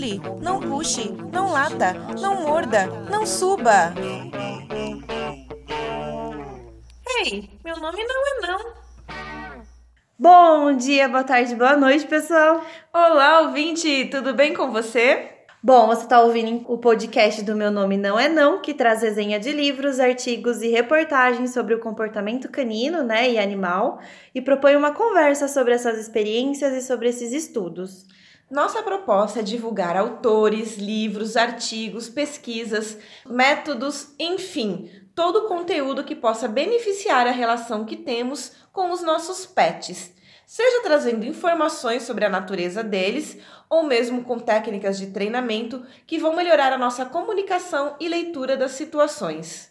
pule, não puxe, não lata, não morda, não suba. Ei, meu nome não é não. Bom dia, boa tarde, boa noite, pessoal. Olá, ouvinte, tudo bem com você? Bom, você está ouvindo o podcast do Meu Nome Não É Não, que traz resenha de livros, artigos e reportagens sobre o comportamento canino né, e animal e propõe uma conversa sobre essas experiências e sobre esses estudos. Nossa proposta é divulgar autores, livros, artigos, pesquisas, métodos, enfim, todo o conteúdo que possa beneficiar a relação que temos com os nossos pets, seja trazendo informações sobre a natureza deles ou mesmo com técnicas de treinamento que vão melhorar a nossa comunicação e leitura das situações.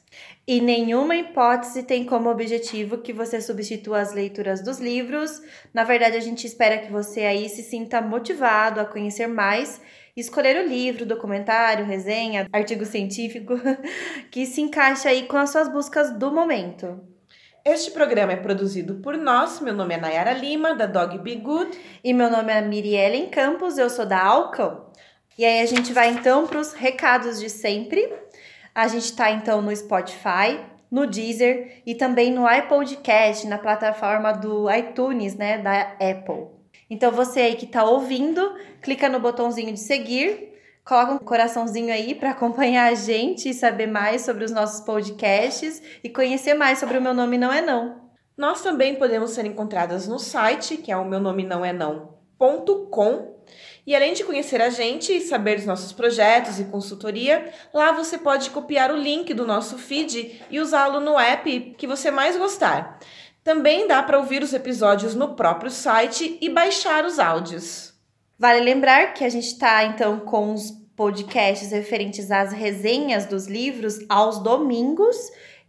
E nenhuma hipótese tem como objetivo que você substitua as leituras dos livros. Na verdade, a gente espera que você aí se sinta motivado a conhecer mais escolher o livro, documentário, resenha, artigo científico que se encaixa aí com as suas buscas do momento. Este programa é produzido por nós. Meu nome é Nayara Lima, da Dog Be Good. E meu nome é Miriellen Campos, eu sou da Alcão. E aí a gente vai então para os recados de sempre. A gente está então no Spotify, no Deezer e também no iPodcast, na plataforma do iTunes, né, da Apple. Então você aí que está ouvindo, clica no botãozinho de seguir Coloca um coraçãozinho aí para acompanhar a gente e saber mais sobre os nossos podcasts e conhecer mais sobre o meu nome não é não. Nós também podemos ser encontradas no site, que é o meu nome não é não.com. E além de conhecer a gente e saber dos nossos projetos e consultoria, lá você pode copiar o link do nosso feed e usá-lo no app que você mais gostar. Também dá para ouvir os episódios no próprio site e baixar os áudios. Vale lembrar que a gente está então com os podcasts referentes às resenhas dos livros aos domingos.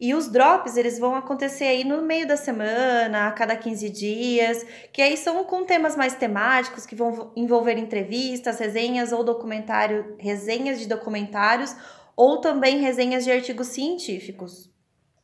E os drops, eles vão acontecer aí no meio da semana, a cada 15 dias, que aí são com temas mais temáticos, que vão envolver entrevistas, resenhas ou documentário, resenhas de documentários, ou também resenhas de artigos científicos.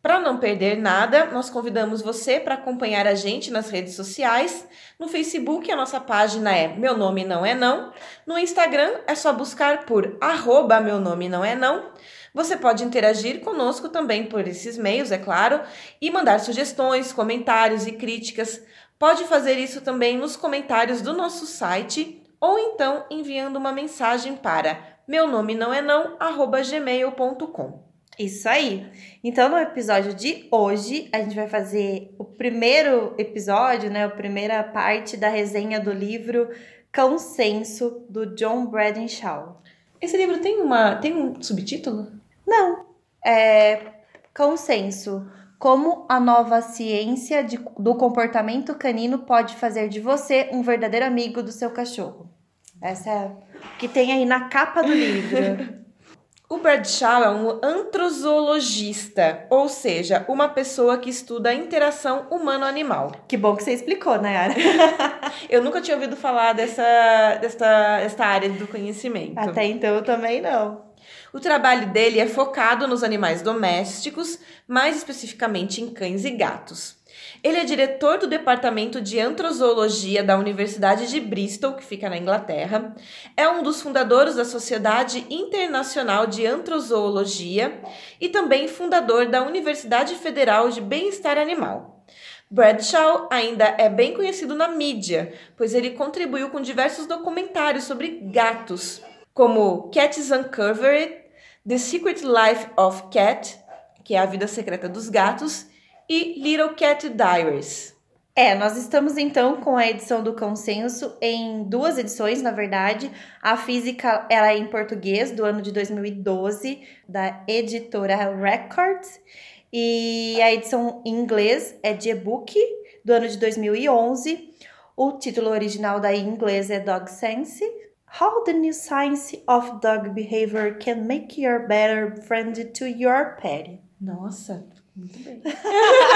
Para não perder nada, nós convidamos você para acompanhar a gente nas redes sociais. No Facebook, a nossa página é Meu Nome Não É Não. No Instagram, é só buscar por arroba Meu Nome Não É Não. Você pode interagir conosco também por esses meios, é claro, e mandar sugestões, comentários e críticas. Pode fazer isso também nos comentários do nosso site ou então enviando uma mensagem para meu nome não é não, arroba gmail.com. Isso aí. Então, no episódio de hoje, a gente vai fazer o primeiro episódio, né? A primeira parte da resenha do livro Consenso, do John Bradenshaw. Esse livro tem, uma, tem um subtítulo? Não. É Consenso. Como a nova ciência de, do comportamento canino pode fazer de você um verdadeiro amigo do seu cachorro. Essa é o que tem aí na capa do livro. O Bradshaw é um antrozoologista, ou seja, uma pessoa que estuda a interação humano-animal. Que bom que você explicou, Nayara. eu nunca tinha ouvido falar dessa, dessa, dessa área do conhecimento. Até então eu também não. O trabalho dele é focado nos animais domésticos, mais especificamente em cães e gatos. Ele é diretor do Departamento de Antrozoologia da Universidade de Bristol, que fica na Inglaterra. É um dos fundadores da Sociedade Internacional de Antrozoologia e também fundador da Universidade Federal de Bem-Estar Animal. Bradshaw ainda é bem conhecido na mídia, pois ele contribuiu com diversos documentários sobre gatos, como Cats Uncovered, The Secret Life of Cat, que é a vida secreta dos gatos, e Little Cat Diaries. É, nós estamos então com a edição do consenso em duas edições, na verdade. A física ela é em português do ano de 2012 da editora Records e a edição em inglês é de e-book do ano de 2011. O título original da em inglês é Dog Sense. How the new science of dog behavior can make you a better friend to your pet. Nossa, muito bem.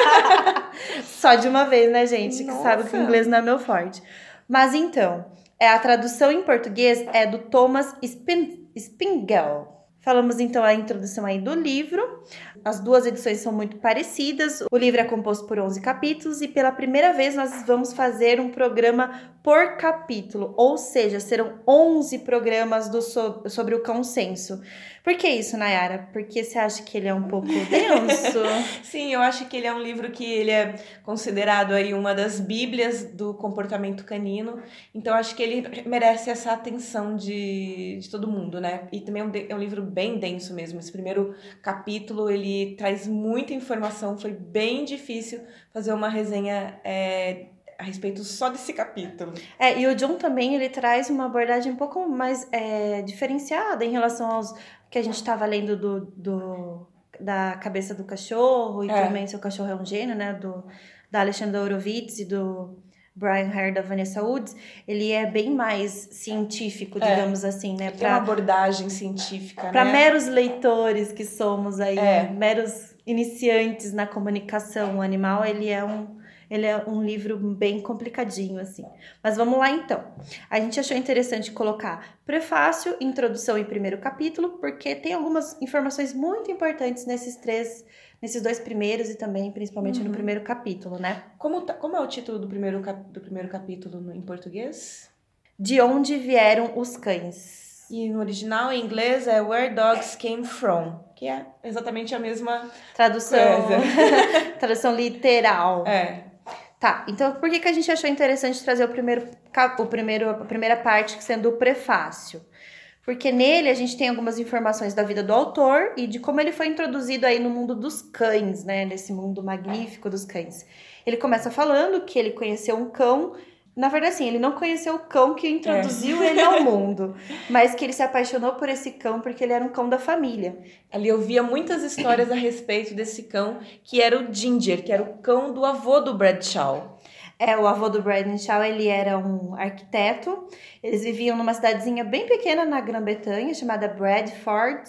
Só de uma vez, né, gente? Nossa. Que sabe que o inglês não é meu forte. Mas então, é a tradução em português é do Thomas Spin Spingel. Falamos então a introdução aí do livro. As duas edições são muito parecidas. O livro é composto por 11 capítulos e pela primeira vez nós vamos fazer um programa por capítulo, ou seja, serão 11 programas do sobre o consenso. Por que isso, Nayara? Porque você acha que ele é um pouco denso? Sim, eu acho que ele é um livro que ele é considerado aí uma das bíblias do comportamento canino. Então acho que ele merece essa atenção de, de todo mundo, né? E também é um, é um livro bem denso mesmo. Esse primeiro capítulo ele traz muita informação. Foi bem difícil fazer uma resenha é, a respeito só desse capítulo. É, e o John também ele traz uma abordagem um pouco mais é, diferenciada em relação aos que a gente estava lendo do, do, da cabeça do cachorro e é. também seu cachorro é um gênio, né? Do, da Alexandra Horowitz e do Brian Hare da Vanessa Woods, ele é bem mais científico, é. digamos assim, né? Pra, uma abordagem científica, Para né? meros leitores que somos aí, é. meros iniciantes na comunicação animal, ele é um ele é um livro bem complicadinho, assim. Mas vamos lá então. A gente achou interessante colocar prefácio, introdução e primeiro capítulo, porque tem algumas informações muito importantes nesses três, nesses dois primeiros e também, principalmente, uhum. no primeiro capítulo, né? Como, tá, como é o título do primeiro, do primeiro capítulo no, em português? De onde vieram os cães. E no original em inglês é Where Dogs Came From, que é exatamente a mesma tradução, tradução literal. É. Tá, então por que, que a gente achou interessante trazer o primeiro, o primeiro, a primeira parte sendo o prefácio? Porque nele a gente tem algumas informações da vida do autor e de como ele foi introduzido aí no mundo dos cães, né? Nesse mundo magnífico dos cães. Ele começa falando que ele conheceu um cão na verdade, assim, ele não conheceu o cão que introduziu é. ele ao mundo, mas que ele se apaixonou por esse cão porque ele era um cão da família. Ali eu via muitas histórias a respeito desse cão, que era o Ginger, que era o cão do avô do Bradshaw. É, o avô do Bradshaw, ele era um arquiteto. Eles viviam numa cidadezinha bem pequena na Grã-Bretanha, chamada Bradford.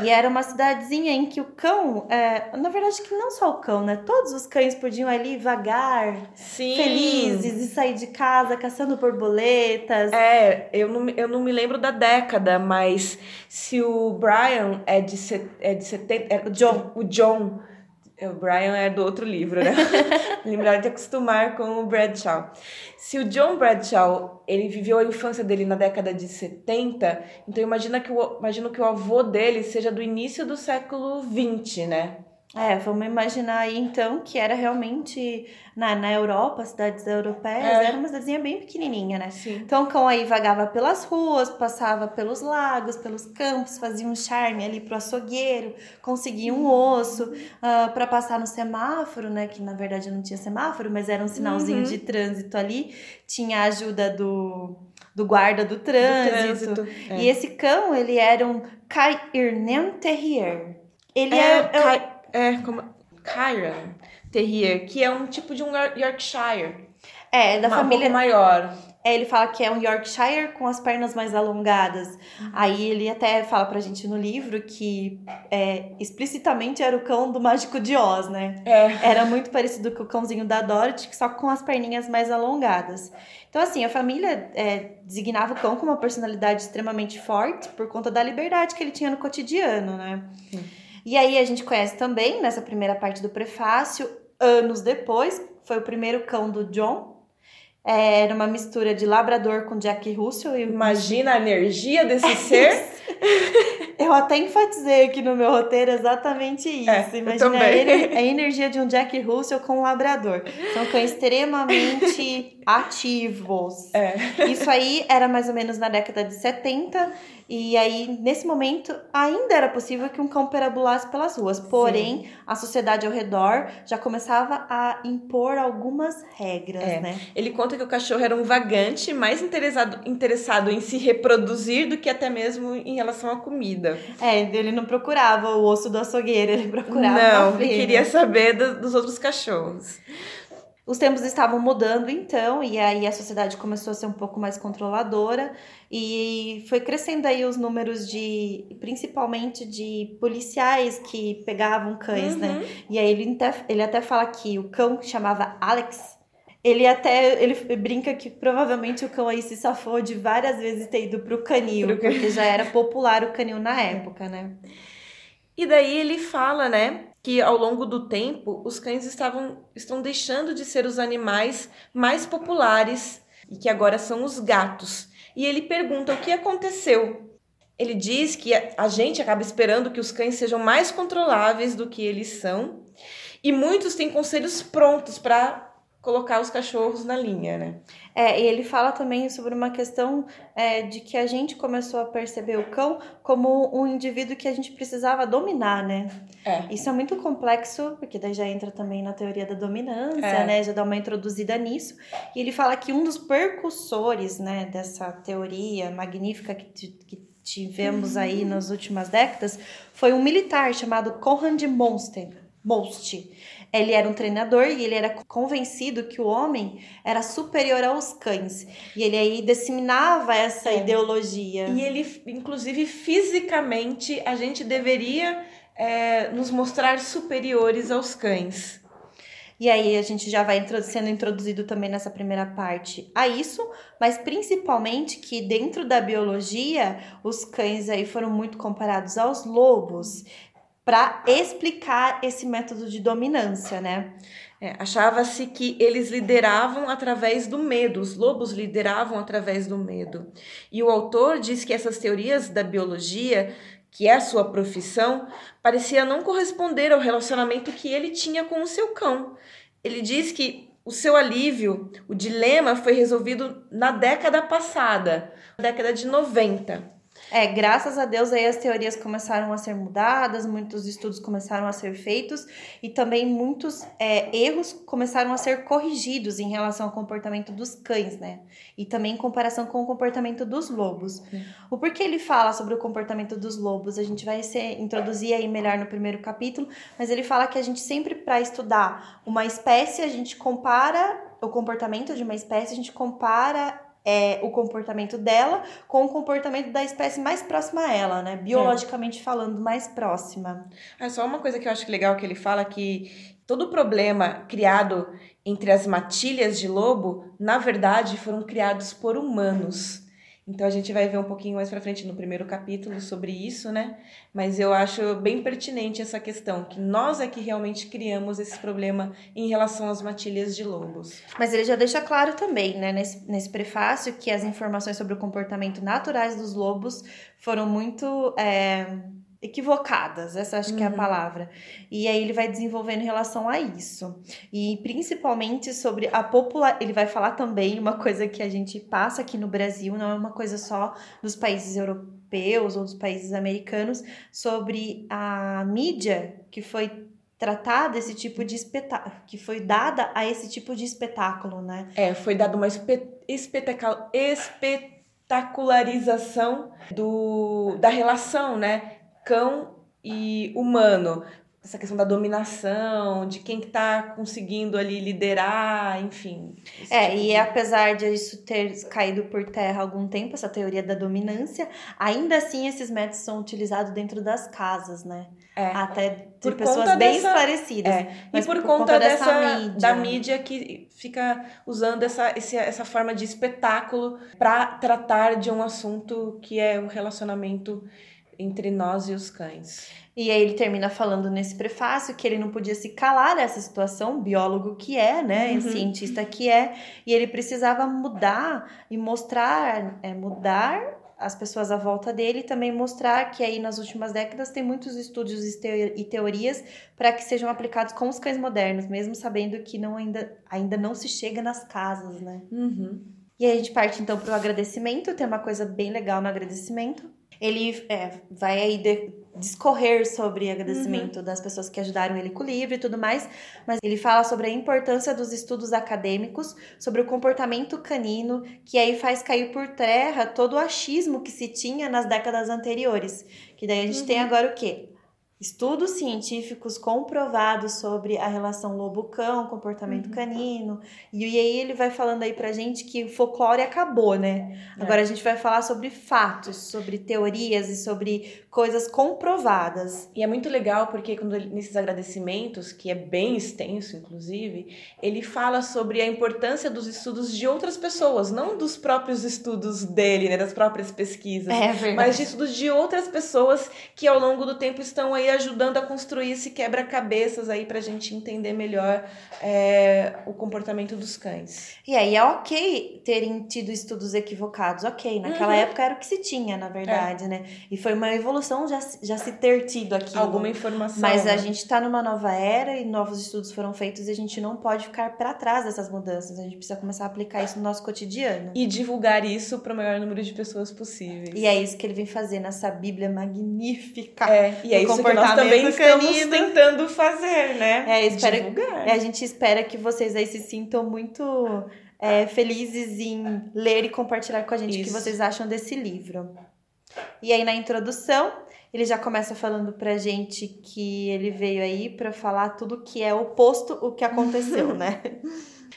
E era uma cidadezinha em que o cão, é, na verdade que não só o cão, né? Todos os cães podiam ali vagar, Sim. felizes e sair de casa caçando borboletas. É, eu não, eu não me lembro da década, mas se o Brian é de, é de 70, é, o John, o John o Brian é do outro livro, né? Lembrar de acostumar com o Bradshaw. Se o John Bradshaw, ele viveu a infância dele na década de 70, então imagina que o, imagino que o avô dele seja do início do século 20, né? É, vamos imaginar aí então que era realmente na, na Europa, cidades europeias, é. era uma cidadezinha bem pequenininha, né? Sim. Então o cão aí vagava pelas ruas, passava pelos lagos, pelos campos, fazia um charme ali pro açougueiro, conseguia um osso uh, ah, para passar no semáforo, né? Que na verdade não tinha semáforo, mas era um sinalzinho uhum. de trânsito ali. Tinha a ajuda do, do guarda do trânsito. Do trânsito. É. E esse cão, ele era um Cairnen Terrier. Ele é, é, é como Kyron Terrier, que é um tipo de um Yorkshire. É, da Uma, família um maior. É, ele fala que é um Yorkshire com as pernas mais alongadas. Aí ele até fala pra gente no livro que é, explicitamente era o cão do Mágico de Oz, né? É. Era muito parecido com o cãozinho da Dorothy, só com as perninhas mais alongadas. Então, assim, a família é, designava o cão com uma personalidade extremamente forte por conta da liberdade que ele tinha no cotidiano, né? Sim. E aí a gente conhece também, nessa primeira parte do prefácio, anos depois, foi o primeiro cão do John. É, era uma mistura de labrador com Jack Russell. E... Imagina a energia desse ser. eu até enfatizei aqui no meu roteiro exatamente isso. É, Imagina a, a, energia de um Jack Russell com um labrador. São cães extremamente ativos. É. Isso aí era mais ou menos na década de 70. E aí, nesse momento, ainda era possível que um cão perambulasse pelas ruas. Porém, Sim. a sociedade ao redor já começava a impor algumas regras, é. né? Ele conta que o cachorro era um vagante mais interessado, interessado em se reproduzir do que até mesmo em relação à comida. É, ele não procurava o osso do açougueiro, ele procurava Não, ele queria saber do, dos outros cachorros. Os tempos estavam mudando então, e aí a sociedade começou a ser um pouco mais controladora e foi crescendo aí os números de, principalmente de policiais que pegavam cães, né? uhum. né? E aí ele até, ele até fala que o cão que chamava Alex, Ele até ele brinca que provavelmente o cão aí se safou de várias vezes ter ido pro canil, pro porque já era popular o canil na época, né? E daí ele fala, né, que ao longo do tempo os cães estavam estão deixando de ser os animais mais populares e que agora são os gatos. E ele pergunta o que aconteceu. Ele diz que a gente acaba esperando que os cães sejam mais controláveis do que eles são, e muitos têm conselhos prontos para colocar os cachorros na linha, né? É, e ele fala também sobre uma questão é, de que a gente começou a perceber o cão como um indivíduo que a gente precisava dominar, né? É. Isso é muito complexo, porque daí já entra também na teoria da dominância, é. né? Já dá uma introduzida nisso. E ele fala que um dos percussores, né, dessa teoria magnífica que, que tivemos aí uhum. nas últimas décadas foi um militar chamado Conrad Monsten. Most. Ele era um treinador e ele era convencido que o homem era superior aos cães. E ele aí disseminava essa é. ideologia. E ele, inclusive, fisicamente, a gente deveria é, nos mostrar superiores aos cães. E aí a gente já vai sendo introduzido também nessa primeira parte a isso, mas principalmente que dentro da biologia os cães aí foram muito comparados aos lobos para explicar esse método de dominância, né? É, Achava-se que eles lideravam através do medo, os lobos lideravam através do medo. E o autor diz que essas teorias da biologia, que é a sua profissão, parecia não corresponder ao relacionamento que ele tinha com o seu cão. Ele diz que o seu alívio, o dilema foi resolvido na década passada, na década de 90. É, graças a Deus aí as teorias começaram a ser mudadas, muitos estudos começaram a ser feitos e também muitos é, erros começaram a ser corrigidos em relação ao comportamento dos cães, né? E também em comparação com o comportamento dos lobos. O porquê ele fala sobre o comportamento dos lobos, a gente vai ser, introduzir aí melhor no primeiro capítulo, mas ele fala que a gente sempre, para estudar uma espécie, a gente compara o comportamento de uma espécie, a gente compara é, o comportamento dela com o comportamento da espécie mais próxima a ela, né? Biologicamente é. falando, mais próxima. É só uma coisa que eu acho legal que ele fala que todo problema criado entre as matilhas de lobo, na verdade, foram criados por humanos. Então a gente vai ver um pouquinho mais para frente no primeiro capítulo sobre isso, né? Mas eu acho bem pertinente essa questão que nós é que realmente criamos esse problema em relação às matilhas de lobos. Mas ele já deixa claro também, né, nesse, nesse prefácio, que as informações sobre o comportamento naturais dos lobos foram muito é equivocadas, essa acho que é a uhum. palavra. E aí ele vai desenvolvendo em relação a isso. E principalmente sobre a popular, ele vai falar também uma coisa que a gente passa aqui no Brasil, não é uma coisa só dos países europeus ou dos países americanos, sobre a mídia que foi tratada esse tipo de espetáculo, que foi dada a esse tipo de espetáculo, né? É, foi dada uma espe espetacularização do, da relação, né? Cão e humano. Essa questão da dominação, de quem está conseguindo ali liderar, enfim. É, tipo e de... apesar de isso ter caído por terra há algum tempo, essa teoria da dominância, ainda assim esses métodos são utilizados dentro das casas, né? É. Até de por pessoas bem dessa... esclarecidas. É. E por, por conta, conta, dessa, dessa mídia. da mídia que fica usando essa, esse, essa forma de espetáculo para tratar de um assunto que é o relacionamento entre nós e os cães. E aí ele termina falando nesse prefácio que ele não podia se calar dessa situação, biólogo que é, né, uhum. cientista que é, e ele precisava mudar e mostrar, é, mudar as pessoas à volta dele e também mostrar que aí nas últimas décadas tem muitos estudos e teorias para que sejam aplicados com os cães modernos, mesmo sabendo que não ainda, ainda não se chega nas casas, né? Uhum. E aí a gente parte então para o agradecimento, tem uma coisa bem legal no agradecimento, ele é, vai aí de, discorrer sobre agradecimento uhum. das pessoas que ajudaram ele com o livro e tudo mais, mas ele fala sobre a importância dos estudos acadêmicos, sobre o comportamento canino, que aí faz cair por terra todo o achismo que se tinha nas décadas anteriores. Que daí a gente uhum. tem agora o quê? Estudos científicos comprovados sobre a relação lobo-cão, comportamento uhum. canino. E, e aí ele vai falando aí pra gente que o folclore acabou, né? É. Agora a gente vai falar sobre fatos, sobre teorias e sobre coisas comprovadas. E é muito legal porque quando ele, nesses agradecimentos, que é bem extenso inclusive, ele fala sobre a importância dos estudos de outras pessoas, não dos próprios estudos dele, né, das próprias pesquisas, é mas de estudos de outras pessoas que ao longo do tempo estão aí ajudando a construir esse quebra-cabeças aí pra gente entender melhor é, o comportamento dos cães. E aí é ok terem tido estudos equivocados, ok. Naquela uhum. época era o que se tinha, na verdade, é. né? E foi uma evolução já, já se ter tido aqui. Alguma informação. Mas né? a gente tá numa nova era e novos estudos foram feitos e a gente não pode ficar para trás dessas mudanças. A gente precisa começar a aplicar isso no nosso cotidiano. E divulgar isso para o maior número de pessoas possíveis. E é isso que ele vem fazer nessa Bíblia magnífica. É, e é isso que nós também estamos canino. tentando fazer, né? É, espera, Divulgar. É, a gente espera que vocês aí se sintam muito é, felizes em ler e compartilhar com a gente Isso. o que vocês acham desse livro. E aí, na introdução, ele já começa falando pra gente que ele veio aí para falar tudo que é oposto o que aconteceu, né?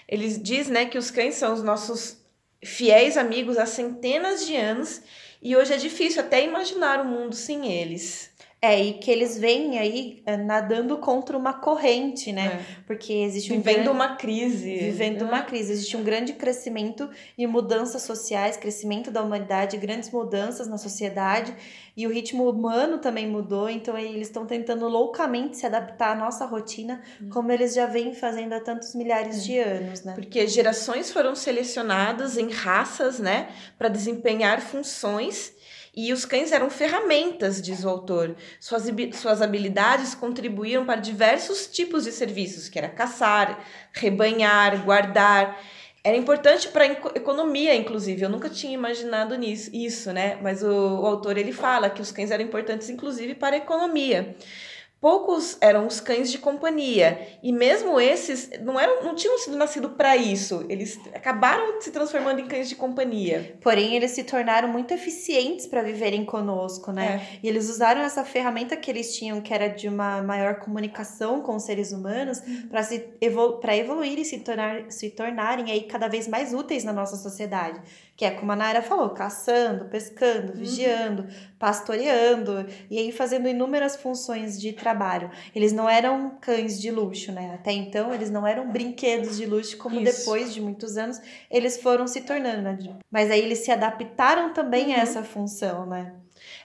Ele diz, né, que os cães são os nossos fiéis amigos há centenas de anos e hoje é difícil até imaginar o mundo sem eles. É, e que eles vêm aí é, nadando contra uma corrente, né? É. Porque existe um Vivendo grande... uma crise. Vivendo é. uma crise. Existe um grande crescimento e mudanças sociais, crescimento da humanidade, grandes mudanças na sociedade. E o ritmo humano também mudou, então eles estão tentando loucamente se adaptar à nossa rotina, hum. como eles já vêm fazendo há tantos milhares de é. anos, né? Porque gerações foram selecionadas em raças, né, para desempenhar funções e os cães eram ferramentas, diz o autor. Suas, suas habilidades contribuíam para diversos tipos de serviços, que era caçar, rebanhar, guardar. Era importante para a economia, inclusive. Eu nunca tinha imaginado nisso, isso, né? Mas o, o autor ele fala que os cães eram importantes, inclusive, para a economia. Poucos eram os cães de companhia, e mesmo esses não eram, não tinham sido nascido para isso. Eles acabaram se transformando em cães de companhia. Porém, eles se tornaram muito eficientes para viverem conosco, né? É. E eles usaram essa ferramenta que eles tinham, que era de uma maior comunicação com os seres humanos, uhum. para se evolu evoluir e se, tornar, se tornarem aí cada vez mais úteis na nossa sociedade que é como a Naira falou, caçando, pescando, uhum. vigiando, pastoreando e aí fazendo inúmeras funções de trabalho. Eles não eram cães de luxo, né? Até então eles não eram brinquedos de luxo como Isso. depois de muitos anos eles foram se tornando, né? Mas aí eles se adaptaram também uhum. a essa função, né?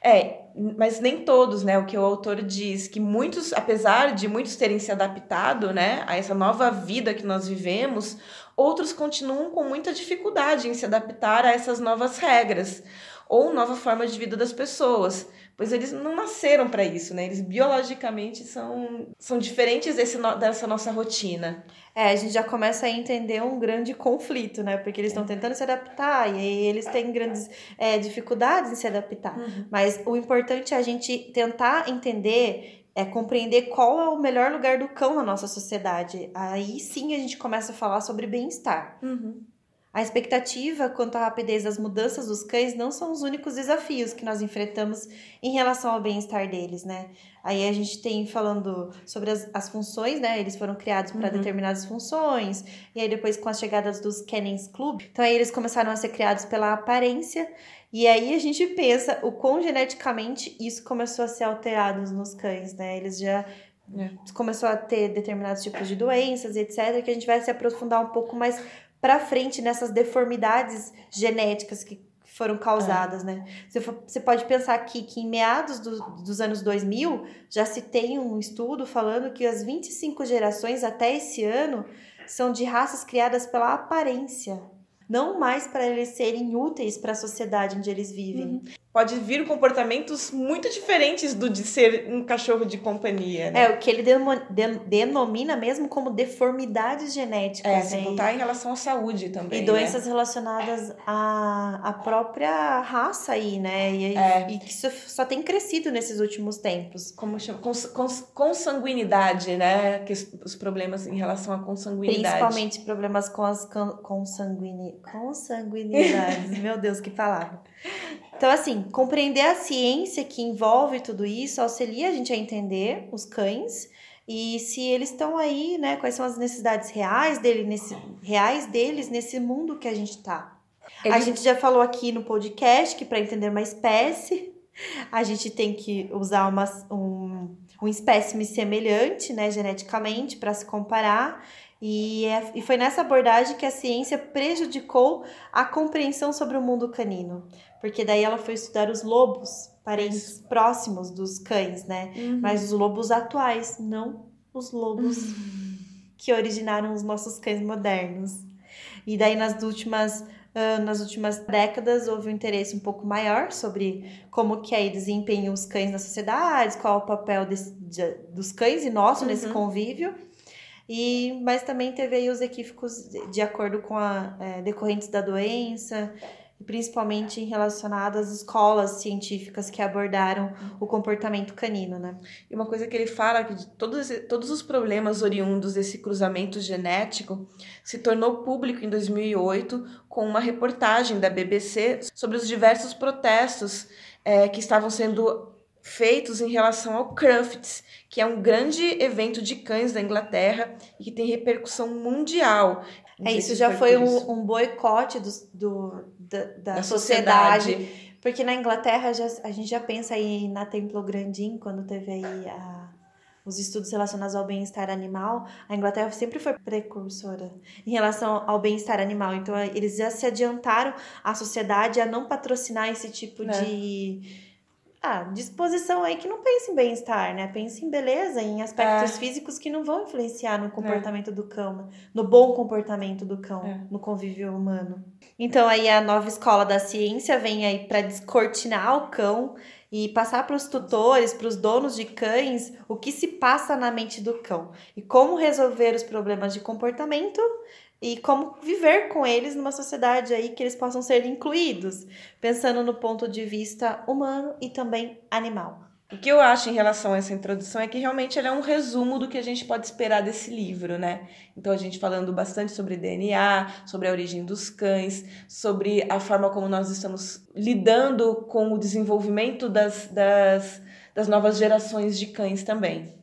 É, mas nem todos, né? O que o autor diz, que muitos, apesar de muitos terem se adaptado, né, a essa nova vida que nós vivemos, outros continuam com muita dificuldade em se adaptar a essas novas regras ou nova forma de vida das pessoas, pois eles não nasceram para isso, né? Eles biologicamente são, são diferentes desse, dessa nossa rotina. É, a gente já começa a entender um grande conflito, né? Porque eles estão tentando se adaptar e aí eles têm grandes é, dificuldades em se adaptar. Uhum. Mas o importante é a gente tentar entender é compreender qual é o melhor lugar do cão na nossa sociedade. Aí sim a gente começa a falar sobre bem-estar. Uhum. A expectativa quanto à rapidez das mudanças dos cães não são os únicos desafios que nós enfrentamos em relação ao bem-estar deles, né? Aí a gente tem falando sobre as, as funções, né? Eles foram criados para uhum. determinadas funções, e aí depois com as chegadas dos Kennels Club, então aí eles começaram a ser criados pela aparência e aí a gente pensa o quão geneticamente isso começou a ser alterado nos cães, né? Eles já é. começou a ter determinados tipos de doenças, etc, que a gente vai se aprofundar um pouco mais para frente nessas deformidades genéticas que foram causadas, é. né? Você, você pode pensar aqui que em meados do, dos anos 2000 já se tem um estudo falando que as 25 gerações até esse ano são de raças criadas pela aparência não mais para eles serem úteis para a sociedade onde eles vivem. Uhum pode vir comportamentos muito diferentes do de ser um cachorro de companhia. Né? É, o que ele denomina mesmo como deformidades genéticas. É, sem né? contar em relação à saúde também. E doenças né? relacionadas à, à própria raça aí, né? E, é. e que isso só tem crescido nesses últimos tempos. Como chama? Cons, cons, consanguinidade, né? Que os problemas em relação à consanguinidade. Principalmente problemas com as consanguini, consanguinidades. Meu Deus, que palavra. Então, assim, compreender a ciência que envolve tudo isso auxilia a gente a entender os cães e se eles estão aí, né? Quais são as necessidades reais, dele nesse, reais deles nesse mundo que a gente está. A gente já falou aqui no podcast que para entender uma espécie, a gente tem que usar uma, um, um espécime semelhante, né, geneticamente, para se comparar. E, é, e foi nessa abordagem que a ciência prejudicou a compreensão sobre o mundo canino. Porque daí ela foi estudar os lobos, parentes Isso. próximos dos cães, né? Uhum. Mas os lobos atuais, não os lobos uhum. que originaram os nossos cães modernos. E daí nas últimas Uh, nas últimas décadas houve um interesse um pouco maior sobre como que aí desempenham os cães na sociedade, qual o papel desse, de, dos cães e nosso uhum. nesse convívio. E, mas também teve aí os equívocos de, de acordo com a é, decorrentes da doença, principalmente relacionadas às escolas científicas que abordaram o comportamento canino, né? E uma coisa que ele fala que todos, todos os problemas oriundos desse cruzamento genético se tornou público em 2008 com uma reportagem da BBC sobre os diversos protestos é, que estavam sendo feitos em relação ao Crufts, que é um grande evento de cães da Inglaterra e que tem repercussão mundial. é, isso já foi um, um boicote do, do, da, da, da sociedade. sociedade. Porque na Inglaterra já, a gente já pensa aí na Templo Grandin, quando teve aí a, os estudos relacionados ao bem-estar animal, a Inglaterra sempre foi precursora em relação ao bem-estar animal. Então, eles já se adiantaram à sociedade a não patrocinar esse tipo é. de ah, disposição aí que não pensa em bem-estar, né? Pensa em beleza, em aspectos é. físicos que não vão influenciar no comportamento é. do cão, no bom comportamento do cão, é. no convívio humano. Então aí a nova escola da ciência vem aí para descortinar o cão e passar para os tutores, para os donos de cães, o que se passa na mente do cão e como resolver os problemas de comportamento e como viver com eles numa sociedade aí que eles possam ser incluídos, pensando no ponto de vista humano e também animal. O que eu acho em relação a essa introdução é que realmente ela é um resumo do que a gente pode esperar desse livro, né? Então a gente falando bastante sobre DNA, sobre a origem dos cães, sobre a forma como nós estamos lidando com o desenvolvimento das, das, das novas gerações de cães também.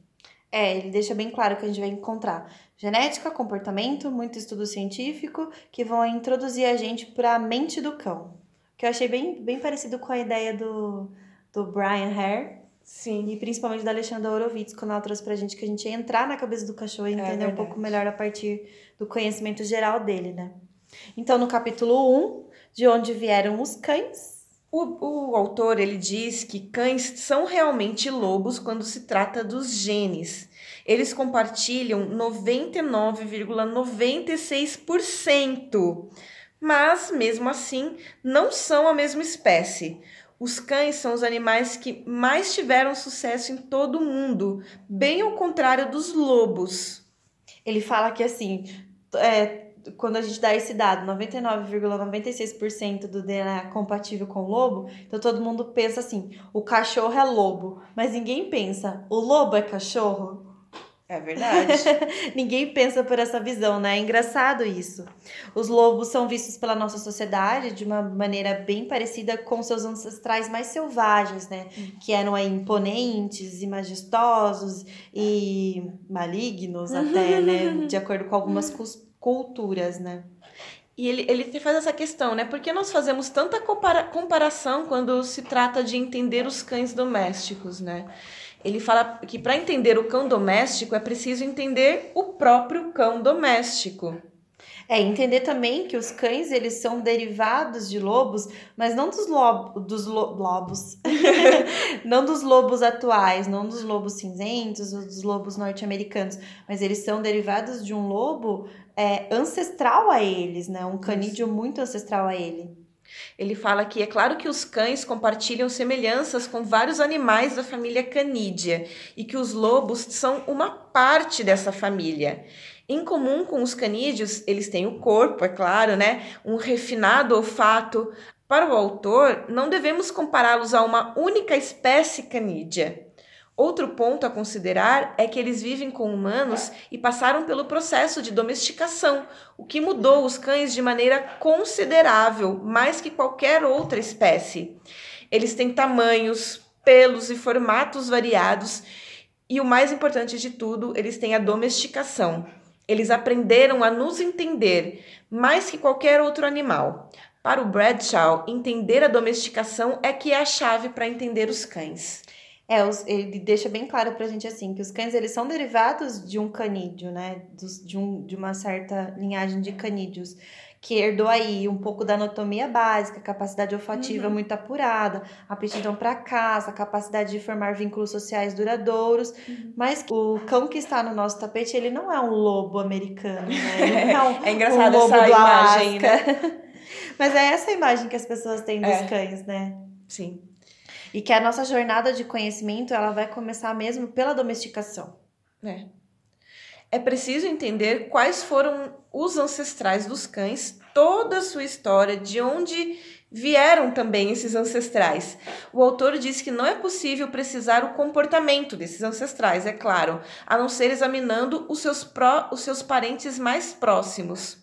É, ele deixa bem claro que a gente vai encontrar genética, comportamento, muito estudo científico que vão introduzir a gente para a mente do cão. Que eu achei bem, bem parecido com a ideia do, do Brian Hare. Sim. E principalmente da Alexandra Horowitz, quando ela trouxe pra gente que a gente ia entrar na cabeça do cachorro e é entender é um pouco melhor a partir do conhecimento geral dele, né? Então, no capítulo 1, de onde vieram os cães, o, o, autor ele diz que cães são realmente lobos quando se trata dos genes. Eles compartilham 99,96%, mas mesmo assim não são a mesma espécie. Os cães são os animais que mais tiveram sucesso em todo o mundo, bem ao contrário dos lobos. Ele fala que assim, é, quando a gente dá esse dado, 99,96% do DNA é compatível com o lobo, então todo mundo pensa assim: o cachorro é lobo, mas ninguém pensa, o lobo é cachorro? É verdade. Ninguém pensa por essa visão, né? É engraçado isso. Os lobos são vistos pela nossa sociedade de uma maneira bem parecida com seus ancestrais mais selvagens, né? Hum. Que eram aí imponentes e majestosos e malignos até, né? De acordo com algumas culturas, né? E ele, ele faz essa questão, né? Por que nós fazemos tanta compara comparação quando se trata de entender os cães domésticos, né? Ele fala que para entender o cão doméstico é preciso entender o próprio cão doméstico. É, entender também que os cães, eles são derivados de lobos, mas não dos, lobo, dos lo, lobos. não dos lobos atuais, não dos lobos cinzentos dos lobos norte-americanos, mas eles são derivados de um lobo é, ancestral a eles, né? Um canídeo muito ancestral a ele. Ele fala que é claro que os cães compartilham semelhanças com vários animais da família canídea e que os lobos são uma parte dessa família. Em comum com os canídeos, eles têm o corpo, é claro, né? Um refinado olfato. Para o autor, não devemos compará-los a uma única espécie canídea. Outro ponto a considerar é que eles vivem com humanos e passaram pelo processo de domesticação, o que mudou os cães de maneira considerável, mais que qualquer outra espécie. Eles têm tamanhos, pelos e formatos variados. E o mais importante de tudo, eles têm a domesticação. Eles aprenderam a nos entender mais que qualquer outro animal. Para o Bradshaw, entender a domesticação é que é a chave para entender os cães. É, ele deixa bem claro pra gente assim, que os cães eles são derivados de um canídeo, né? De, um, de uma certa linhagem de canídeos, que herdou aí um pouco da anatomia básica, capacidade olfativa uhum. muito apurada, aptidão para caça, capacidade de formar vínculos sociais duradouros. Uhum. Mas o cão que está no nosso tapete, ele não é um lobo americano, né? Ele não é, um, é engraçado um lobo essa do imagem, Né? Mas é essa imagem que as pessoas têm dos é. cães, né? Sim. E que a nossa jornada de conhecimento ela vai começar mesmo pela domesticação. É. É preciso entender quais foram os ancestrais dos cães, toda a sua história, de onde vieram também esses ancestrais. O autor diz que não é possível precisar o comportamento desses ancestrais, é claro, a não ser examinando os seus, pró, os seus parentes mais próximos.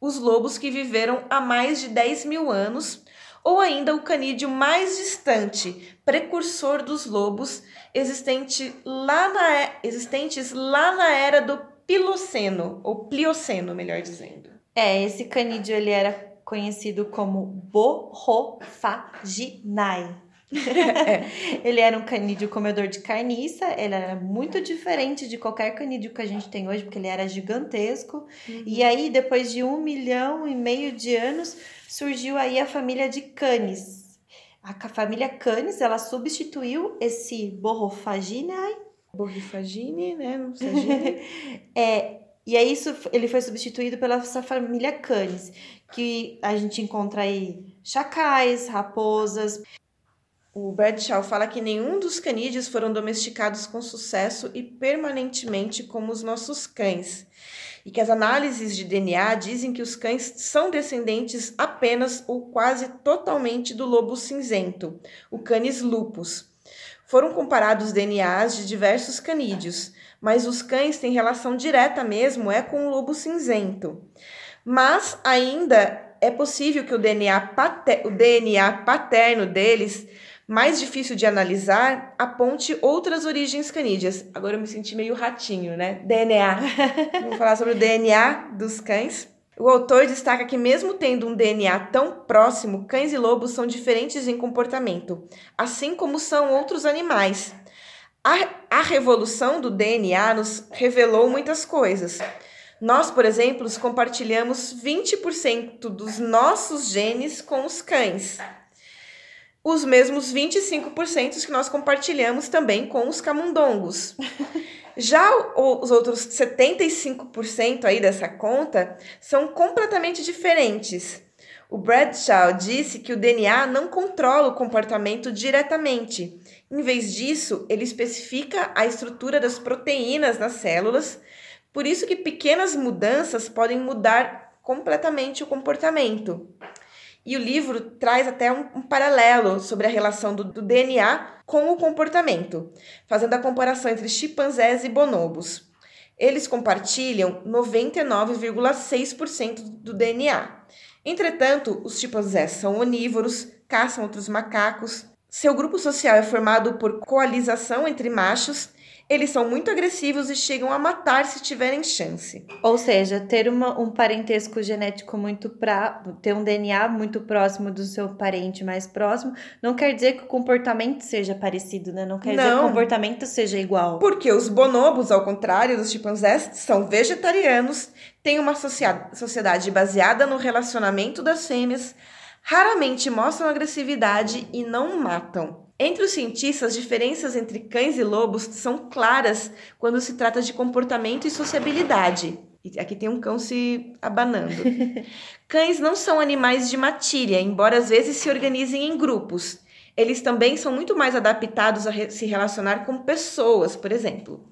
Os lobos que viveram há mais de 10 mil anos ou ainda o canídeo mais distante, precursor dos lobos, existente lá na, existentes lá na era do Piloceno, ou Plioceno, melhor dizendo. É, esse canídeo ele era conhecido como Borrofaginae. é. Ele era um canídeo comedor de carniça, ele era muito diferente de qualquer canídeo que a gente tem hoje, porque ele era gigantesco. Uhum. E aí, depois de um milhão e meio de anos, surgiu aí a família de Canis. A família Canis, ela substituiu esse Borrofaginae. Borrifagine, né? Não sei. é, e aí isso, ele foi substituído pela essa família Canis, que a gente encontra aí chacais, raposas. O Bradshaw fala que nenhum dos canídeos foram domesticados com sucesso e permanentemente como os nossos cães e que as análises de DNA dizem que os cães são descendentes apenas ou quase totalmente do lobo cinzento, o Canis lupus. Foram comparados DNAs de diversos canídeos, mas os cães têm relação direta mesmo é com o lobo cinzento. Mas ainda é possível que o DNA, pater, o DNA paterno deles mais difícil de analisar, aponte outras origens canídeas. Agora eu me senti meio ratinho, né? DNA. Vamos falar sobre o DNA dos cães. O autor destaca que, mesmo tendo um DNA tão próximo, cães e lobos são diferentes em comportamento, assim como são outros animais. A, a revolução do DNA nos revelou muitas coisas. Nós, por exemplo, compartilhamos 20% dos nossos genes com os cães os mesmos 25% que nós compartilhamos também com os camundongos. Já os outros 75% aí dessa conta são completamente diferentes. O Bradshaw disse que o DNA não controla o comportamento diretamente. Em vez disso, ele especifica a estrutura das proteínas nas células, por isso que pequenas mudanças podem mudar completamente o comportamento. E o livro traz até um, um paralelo sobre a relação do, do, DNA com o comportamento, fazendo a comparação entre chimpanzés e bonobos. Eles compartilham 99,6% do DNA. Entretanto, os chimpanzés são onívoros, caçam outros macacos. Seu grupo social é formado por coalização entre machos eles são muito agressivos e chegam a matar se tiverem chance. Ou seja, ter uma, um parentesco genético muito pra, ter um DNA muito próximo do seu parente mais próximo, não quer dizer que o comportamento seja parecido, né? Não quer não, dizer que o comportamento seja igual. Porque os bonobos, ao contrário dos chimpanzés, são vegetarianos, têm uma sociedade baseada no relacionamento das fêmeas, raramente mostram agressividade e não matam. Entre os cientistas, as diferenças entre cães e lobos são claras quando se trata de comportamento e sociabilidade. E aqui tem um cão se abanando. Cães não são animais de matilha, embora às vezes se organizem em grupos. Eles também são muito mais adaptados a re se relacionar com pessoas, por exemplo.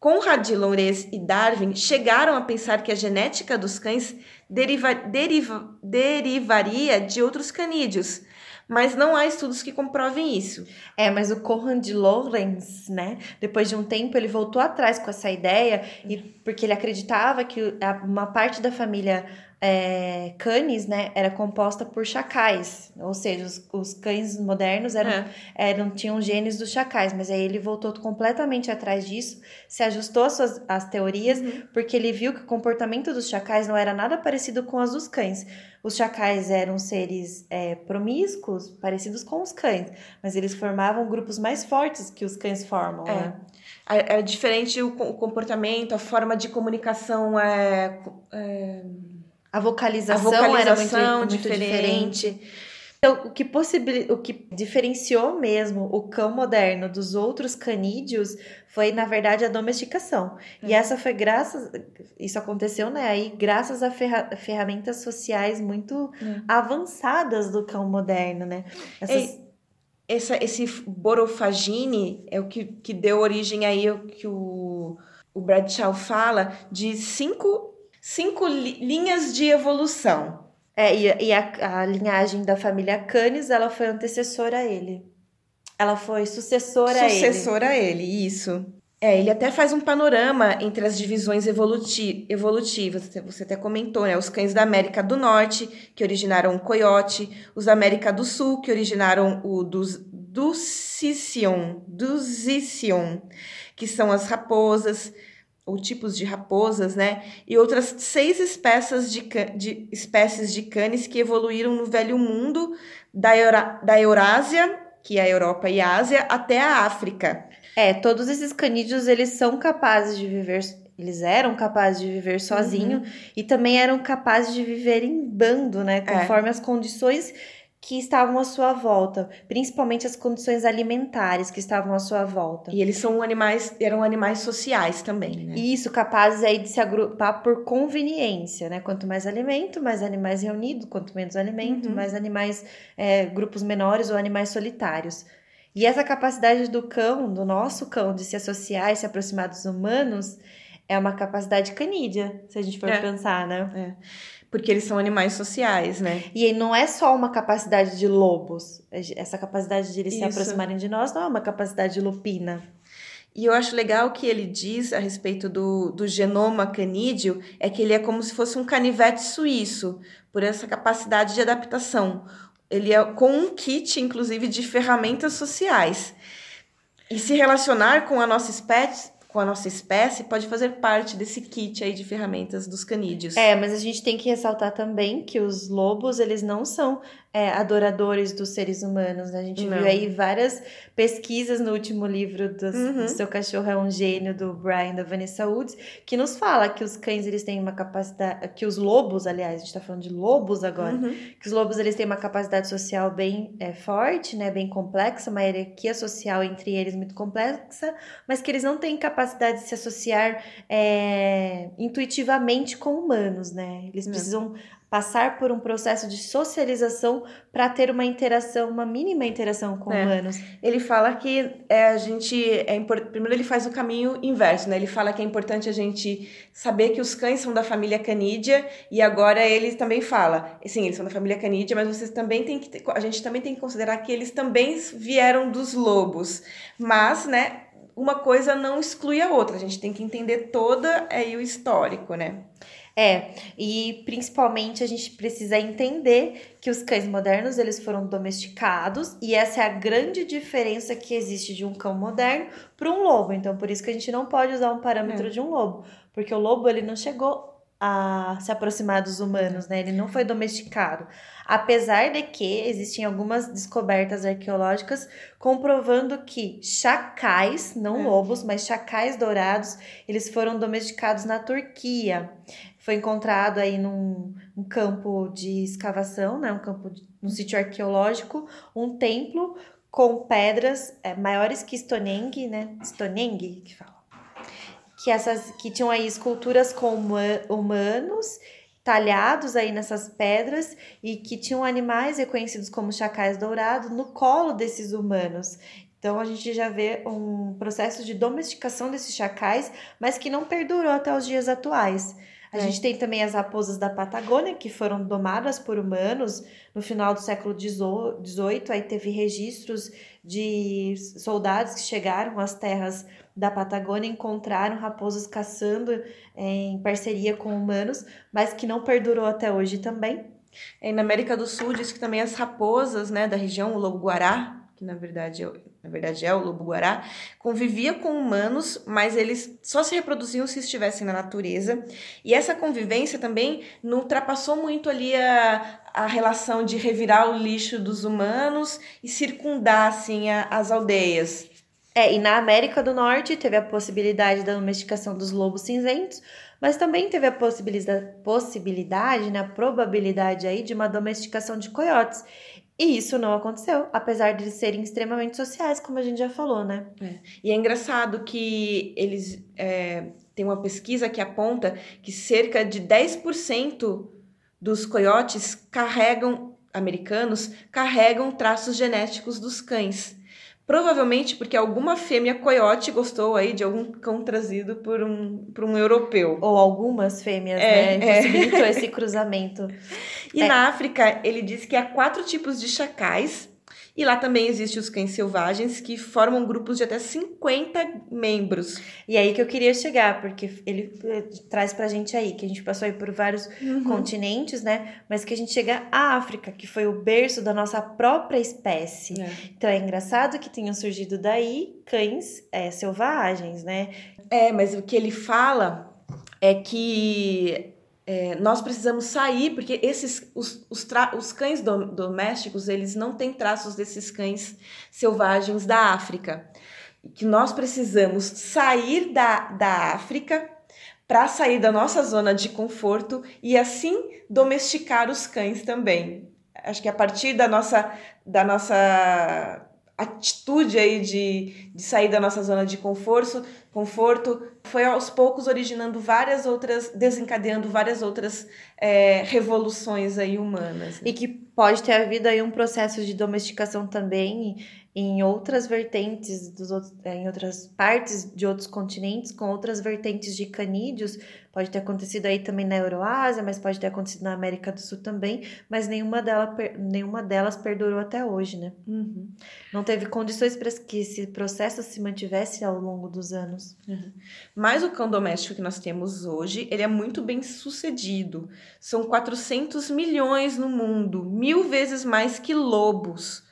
Conrad Lorenz e Darwin chegaram a pensar que a genética dos cães deriva deriva derivaria de outros canídeos, mas não há estudos que comprovem isso. É, mas o Conrad Lorenz, né, depois de um tempo ele voltou atrás com essa ideia e porque ele acreditava que uma parte da família é, canis, né, era composta por chacais, ou seja, os, os cães modernos eram, É. eram tinham genes dos chacais, mas aí ele voltou completamente atrás disso, se ajustou às suas às teorias, porque ele viu que o comportamento dos chacais não era nada parecido com as dos cães. Os chacais eram seres é, promíscuos, parecidos com os cães, mas eles formavam grupos mais fortes que os cães formam, É. né? É, é diferente o comportamento, a forma de comunicação é, é A a vocalização, vocalização era muito, muito diferente. diferente. Então, o que, possibil... o que diferenciou mesmo o cão moderno dos outros canídeos foi, na verdade, a domesticação. E É. essa foi graças. Isso aconteceu, né? Aí, graças a ferra- ferramentas sociais muito É. avançadas do cão moderno, né? Essas... Ei, Essa, esse borofagine é o que, que deu origem aí ao que o, o Bradshaw fala de cinco, cinco li- linhas de evolução. É, e, e a, a linhagem da família Canis, ela foi antecessora a ele. Ela foi sucessora, a ele. Sucessor a ele, isso. É, ele até faz um panorama entre as divisões evoluti evolutivas. Você- Você até comentou, né? Os cães da América do Norte, que originaram o coiote. Os da América do Sul, que originaram o dos, Dusicion, Dusicion, que são as raposas, ou tipos de raposas, né? E outras seis espécies de, de, espécies de canes que evoluíram no Velho Mundo, da, Eura, da Eurásia, que é a Europa e a Ásia, até a África. É, todos esses canídeos, eles são capazes de viver, eles eram capazes de viver sozinho e também eram capazes de viver em bando, né, conforme as condições que estavam à sua volta, principalmente as condições alimentares que estavam à sua volta. E eles são animais, eram animais sociais também, né? E isso, capazes aí de se agrupar por conveniência, né? Quanto mais alimento, mais animais reunidos, quanto menos alimento, Uhum. mais animais, é, grupos menores ou animais solitários. E essa capacidade do cão, do nosso cão, de se associar e se aproximar dos humanos, é uma capacidade canídea, se a gente for É. pensar, né? Porque eles são animais sociais, né? E aí não é só uma capacidade de lobos. Essa capacidade de eles se Isso. aproximarem de nós não é uma capacidade lupina. E eu acho legal que ele diz a respeito do, do genoma canídeo, é que ele é como se fosse um canivete suíço, por essa capacidade de adaptação. Ele é com um kit, inclusive, de ferramentas sociais. E se relacionar com a nossa espécie, com a nossa espécie pode fazer parte desse kit aí de ferramentas dos canídeos. É, mas a gente tem que ressaltar também que os lobos, eles não são é, adoradores dos seres humanos. né? A gente Não. viu aí várias pesquisas no último livro dos- Uhum. do Seu Cachorro é um Gênio, do Brian, da Vanessa Woods, que nos fala que os cães, eles têm uma capacidade... Que os lobos, aliás, a gente tá falando de lobos agora, Uhum. que os lobos, eles têm uma capacidade social bem é, forte, né? Bem complexa, uma hierarquia social entre eles muito complexa, mas que eles não têm capacidade de se associar é, intuitivamente com humanos, né? Eles Não. precisam passar por um processo de socialização para ter uma interação, uma mínima interação com É. humanos. Ele fala que é, a gente é impor- primeiro ele faz o caminho inverso, né? Ele fala que é importante a gente saber que os cães são da família canídea e agora ele também fala, sim, eles são da família canídea, mas vocês também tem que a gente também tem que considerar que eles também vieram dos lobos. Mas, né, uma coisa não exclui a outra. A gente tem que entender toda aí o histórico, né? É, e principalmente a gente precisa entender que os cães modernos eles foram domesticados e essa é a grande diferença que existe de um cão moderno para um lobo. Então, por isso que a gente não pode usar um parâmetro É. de um lobo, porque o lobo ele não chegou a se aproximar dos humanos, né? Ele não foi domesticado. Apesar de que existem algumas descobertas arqueológicas comprovando que chacais, não É. lobos, mas chacais dourados, eles foram domesticados na Turquia. Foi encontrado aí num, um campo de escavação, né? Um campo, de, um sítio arqueológico, um templo com pedras é, maiores que Stonehenge, né? Stonehenge, que fala. Que, essas, que tinham aí esculturas com huma- humanos talhados aí nessas pedras e que tinham animais reconhecidos como chacais dourados no colo desses humanos. Então a gente já vê um processo de domesticação desses chacais, mas que não perdurou até os dias atuais. A É. gente tem também as raposas da Patagônia, que foram domadas por humanos no final do século XVIII. Aí teve registros de soldados que chegaram às terras da Patagônia, encontraram raposas caçando eh, em parceria com humanos, mas que não perdurou até hoje também. E na América do Sul diz que também as raposas, né, da região, o lobo-guará, que na verdade, é, na verdade é o lobo-guará, convivia com humanos, mas eles só se reproduziam se estivessem na natureza. E essa convivência também não ultrapassou muito ali a, a relação de revirar o lixo dos humanos e circundar, assim, a- as aldeias. É, e na América do Norte teve a possibilidade da domesticação dos lobos cinzentos, mas também teve a possibilidade, né, a probabilidade aí de uma domesticação de coiotes. E isso não aconteceu, apesar de eles serem extremamente sociais, como a gente já falou, né? E é engraçado que eles é, uma pesquisa que aponta que cerca de 10% dos coiotes carregam, americanos, carregam traços genéticos dos cães. Provavelmente porque alguma fêmea coiote gostou aí de algum cão trazido por um, por um europeu. Ou algumas fêmeas, É, né? é. Possibilitou esse cruzamento. E É. na África, ele diz que há quatro tipos de chacais. E lá também existem os cães selvagens, que formam grupos de até 50 membros. E aí que eu queria chegar, porque ele eh, traz pra gente aí, que a gente passou aí por vários Uhum. continentes, né? Mas que a gente chega à África, que foi o berço da nossa própria espécie. É. Então é engraçado que tenham surgido daí cães é, selvagens, né? É, mas o que ele fala é que é, nós precisamos sair, porque esses os, os, os cães dom- domésticos, eles não têm traços desses cães selvagens da África. Que nós precisamos sair da, da África para sair da nossa zona de conforto e assim domesticar os cães também. Acho que a partir da nossa, da nossa atitude aí de, de sair da nossa zona de conforto, conforto, foi aos poucos originando várias outras, desencadeando várias outras é, revoluções aí humanas. né? E que pode ter havido aí um processo de domesticação também em outras vertentes, dos outros, é, em outras partes de outros continentes, com outras vertentes de canídeos. Pode ter acontecido aí também na Euroásia, mas pode ter acontecido na América do Sul também, mas nenhuma, dela, nenhuma delas perdurou até hoje, né? Uhum. Não teve condições para que esse processo se mantivesse ao longo dos anos. Mas o cão doméstico que nós temos hoje, ele é muito bem sucedido. São 400 milhões no mundo, mil vezes mais que lobos.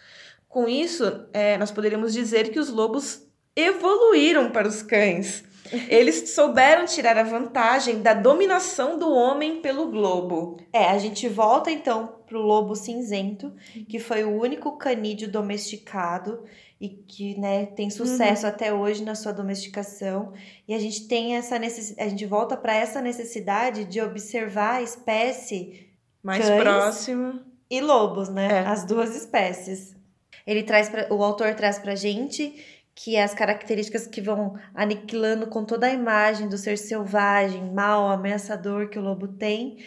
Com isso, é, nós poderíamos dizer que os lobos evoluíram para os cães. Eles souberam tirar a vantagem da dominação do homem pelo globo. É, a gente volta então pro lobo cinzento, que foi o único canídeo domesticado e que, né, tem sucesso até hoje na sua domesticação. E a gente tem essa necessidade, a gente volta para essa necessidade de observar a espécie Mais Cães. próximo. e lobos, né? É. As duas espécies. Ele traz pra, o autor traz pra gente que as características que vão aniquilando com toda a imagem do ser selvagem, mau, ameaçador que o lobo tem,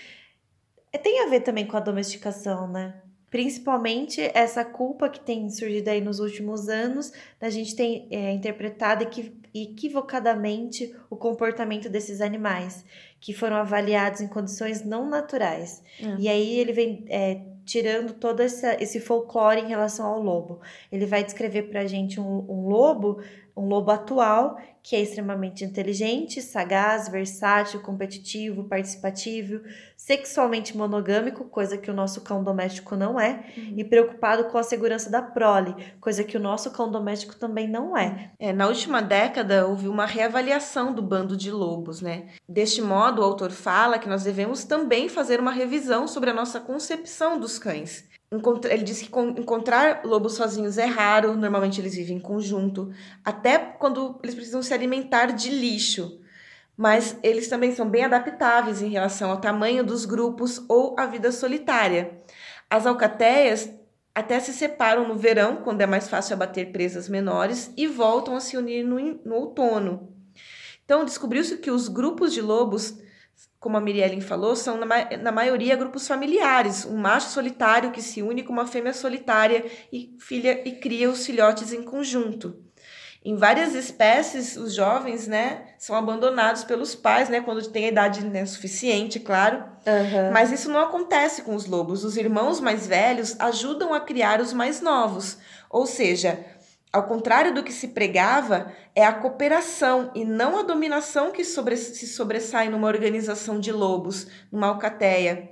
é, tem a ver também com a domesticação, né? Principalmente essa culpa que tem surgido aí nos últimos anos, da gente ter é, interpretado equi- equivocadamente o comportamento desses animais, que foram avaliados em condições não naturais. É. E aí ele vem é, tirando todo essa, esse folclore em relação ao lobo. Ele vai descrever pra gente um, um lobo, um lobo atual, que é extremamente inteligente, sagaz, versátil, competitivo, participativo, sexualmente monogâmico, coisa que o nosso cão doméstico não é, e preocupado com a segurança da prole, coisa que o nosso cão doméstico também não é. É, na última década, houve uma reavaliação do bando de lobos, né? Deste modo, o autor fala que nós devemos também fazer uma revisão sobre a nossa concepção dos cães. Ele diz que con- encontrar lobos sozinhos é raro, normalmente eles vivem em conjunto, até quando eles precisam se alimentar de lixo. Mas eles também são bem adaptáveis em relação ao tamanho dos grupos ou à vida solitária. As alcateias até se separam no verão, quando é mais fácil abater presas menores, e voltam a se unir no, no outono. Então, descobriu-se que os grupos de lobos, como a Miriellen falou, são na, ma- na maioria grupos familiares. Um macho solitário que se une com uma fêmea solitária e, filha, e cria os filhotes em conjunto. Em várias espécies, os jovens, né, são abandonados pelos pais, né, quando tem a idade né, suficiente, claro. Uhum. Mas isso não acontece com os lobos. Os irmãos mais velhos ajudam a criar os mais novos. Ou seja, ao contrário do que se pregava, é a cooperação e não a dominação que sobre, se sobressai numa organização de lobos, numa alcateia.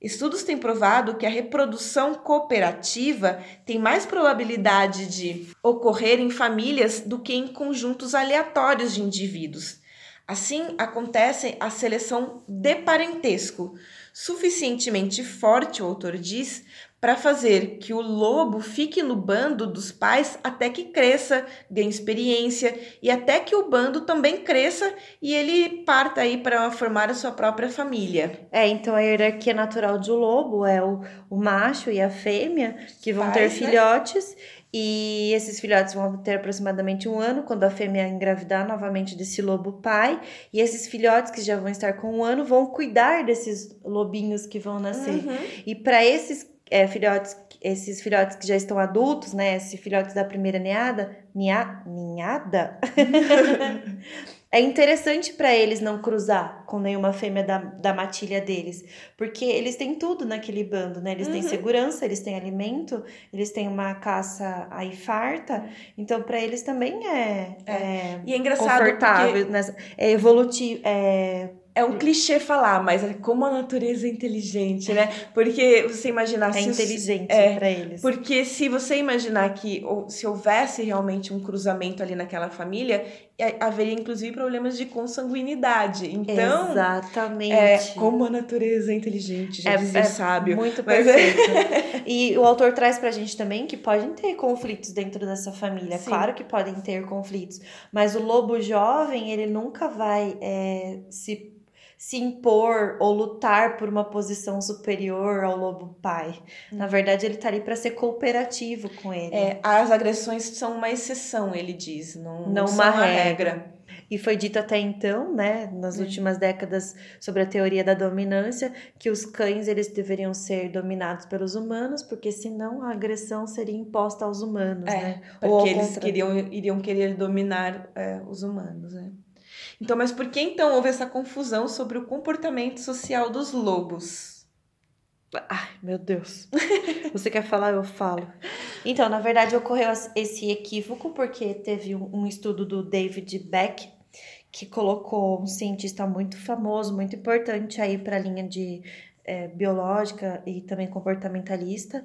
Estudos têm provado que a reprodução cooperativa tem mais probabilidade de ocorrer em famílias do que em conjuntos aleatórios de indivíduos. Assim, acontece a seleção de parentesco, suficientemente forte, o autor diz, para fazer que o lobo fique no bando dos pais até que cresça, ganhe experiência e até que o bando também cresça e ele parta aí para formar a sua própria família. É, então a hierarquia natural de lobo é o, o macho e a fêmea que vão ter Pais, né? filhotes. E esses filhotes vão ter aproximadamente um ano quando a fêmea engravidar novamente desse lobo pai. E esses filhotes que já vão estar com um ano vão cuidar desses lobinhos que vão nascer. Uhum. E para esses é, filhotes, esses filhotes que já estão adultos, né? Esses filhotes da primeira ninhada, nia, ninhada, é interessante para eles não cruzar com nenhuma fêmea da, da matilha deles, porque eles têm tudo naquele bando, né? Eles têm Uhum. segurança, eles têm alimento, eles têm uma caça aí farta, então para eles também é, é E é engraçado confortável, porque nessa, é evolutivo, é é um clichê falar, mas é como a natureza é inteligente, né? Porque você imaginar É inteligente é, pra eles. Porque se você imaginar que ou, se houvesse realmente um cruzamento ali naquela família, é, haveria inclusive problemas de consanguinidade. Então, Exatamente. é, como a natureza é inteligente, já dizia o sábio. Muito Mas- perfeito. e o autor traz pra gente também que podem ter conflitos dentro dessa família. Sim. Claro que podem ter conflitos. Mas o lobo jovem, ele nunca vai é, se, se impor ou lutar por uma posição superior ao lobo pai. Na verdade, ele tá ali pra ser cooperativo com ele. É, as agressões são uma exceção, ele diz, não, Não uma a regra. E foi dito até então, né, nas É. últimas décadas, sobre a teoria da dominância, que os cães eles deveriam ser dominados pelos humanos, porque senão a agressão seria imposta aos humanos, É, né? Ou Porque eles contrário. queriam, iriam querer dominar é, os humanos, né? Então, mas por que então houve essa confusão sobre o comportamento social dos lobos? Ai, meu Deus. Você quer falar, eu falo. Então, na verdade, ocorreu esse equívoco porque teve um estudo do David Beck que colocou um cientista muito famoso, muito importante aí para a linha de eh, biológica e também comportamentalista,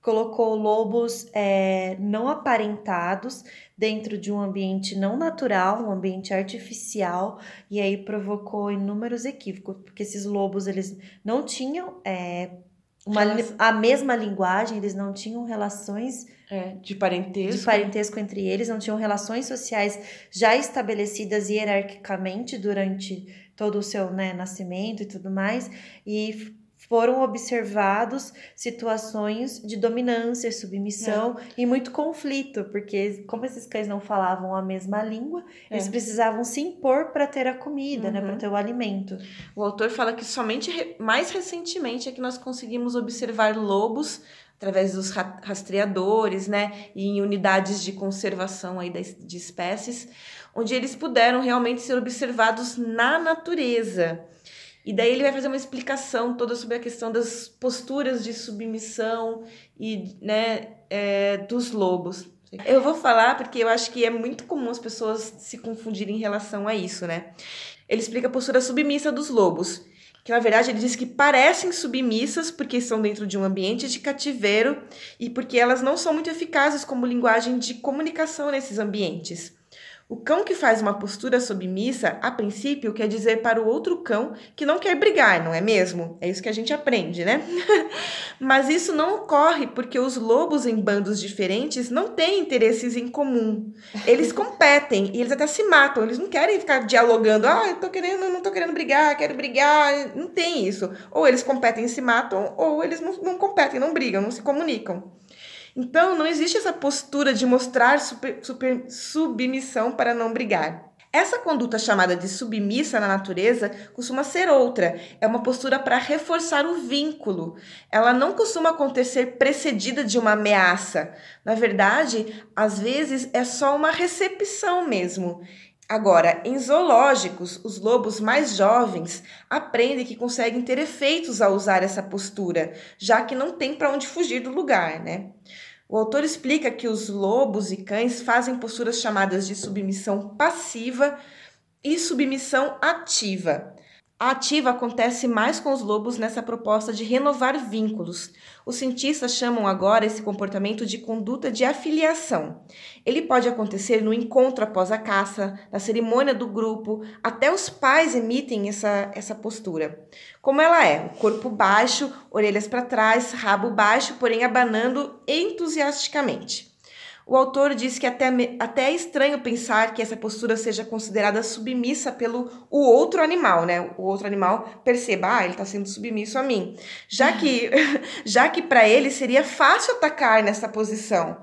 colocou lobos eh, não aparentados dentro de um ambiente não natural, um ambiente artificial, e aí provocou inúmeros equívocos, porque esses lobos eles não tinham eh, uma, a mesma linguagem, eles não tinham relações É, de parentesco? de parentesco entre eles, não tinham relações sociais já estabelecidas hierarquicamente durante todo o seu né, nascimento e tudo mais, e foram observados situações de dominância, submissão e muito conflito, porque como esses cães não falavam a mesma língua, eles É. precisavam se impor para ter a comida, né, Uhum. para ter o alimento. O autor fala que somente mais recentemente é que nós conseguimos observar lobos através dos ra- rastreadores, né, e em unidades de conservação aí de espécies, onde eles puderam realmente ser observados na natureza. E daí ele vai fazer uma explicação toda sobre a questão das posturas de submissão e, né, é, dos lobos. Eu vou falar porque eu acho que é muito comum as pessoas se confundirem em relação a isso, né? Ele explica a postura submissa dos lobos, que na verdade ele diz que parecem submissas porque estão dentro de um ambiente de cativeiro e porque elas não são muito eficazes como linguagem de comunicação nesses ambientes. O cão que faz uma postura submissa, a princípio, quer dizer para o outro cão que não quer brigar, não é mesmo? É isso que a gente aprende, né? Mas isso não ocorre porque os lobos em bandos diferentes não têm interesses em comum. Eles competem e eles até se matam. Eles não querem ficar dialogando. Ah, eu tô querendo, não tô querendo brigar, quero brigar. Não tem isso. Ou eles competem e se matam, ou eles não, não competem, não brigam, não se comunicam. Então, não existe essa postura de mostrar super, super submissão para não brigar. Essa conduta chamada de submissa na natureza costuma ser outra, é uma postura para reforçar o vínculo. Ela não costuma acontecer precedida de uma ameaça. Na verdade, às vezes é só uma recepção mesmo. Agora, em zoológicos, os lobos mais jovens aprendem que conseguem ter efeitos ao usar essa postura, já que não tem para onde fugir do lugar, né? O autor explica que os lobos e cães fazem posturas chamadas de submissão passiva e submissão ativa. A ativa acontece mais com os lobos nessa proposta de renovar vínculos. Os cientistas chamam agora esse comportamento de conduta de afiliação. Ele pode acontecer no encontro após a caça, na cerimônia do grupo, até os pais emitem essa, essa postura. Como ela é? Corpo baixo, orelhas para trás, rabo baixo, porém abanando entusiasticamente. O autor diz que até, até é estranho pensar que essa postura seja considerada submissa pelo o outro animal, né? O outro animal perceba, ah, ele está sendo submisso a mim. Já que, já que para ele seria fácil atacar nessa posição.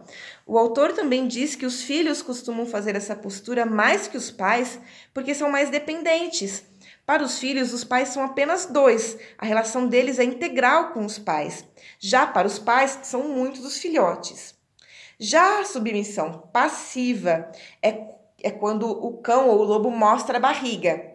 O autor também diz que os filhos costumam fazer essa postura mais que os pais porque são mais dependentes. Para os filhos, os pais são apenas dois, a relação deles é integral com os pais. Já para os pais, são muitos os filhotes. Já a submissão passiva é, é quando o cão ou o lobo mostra a barriga.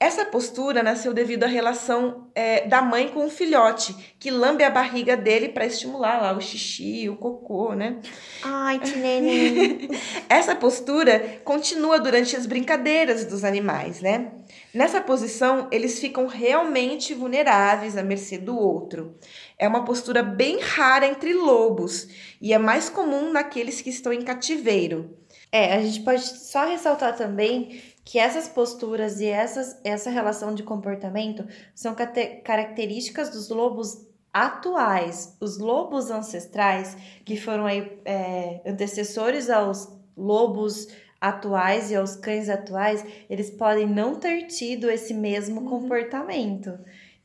Essa postura nasceu devido à relação é, da mãe com o filhote, que lambe a barriga dele para estimular lá o xixi, o cocô, né? Ai, que neném. Essa postura continua durante as brincadeiras dos animais, né? Nessa posição, eles ficam realmente vulneráveis à mercê do outro. É uma postura bem rara entre lobos e é mais comum naqueles que estão em cativeiro. É, a gente pode só ressaltar também que essas posturas e essas, essa relação de comportamento são características dos lobos atuais. Os lobos ancestrais, que foram aí, é, antecessores aos lobos atuais e aos cães atuais, eles podem não ter tido esse mesmo uhum. comportamento.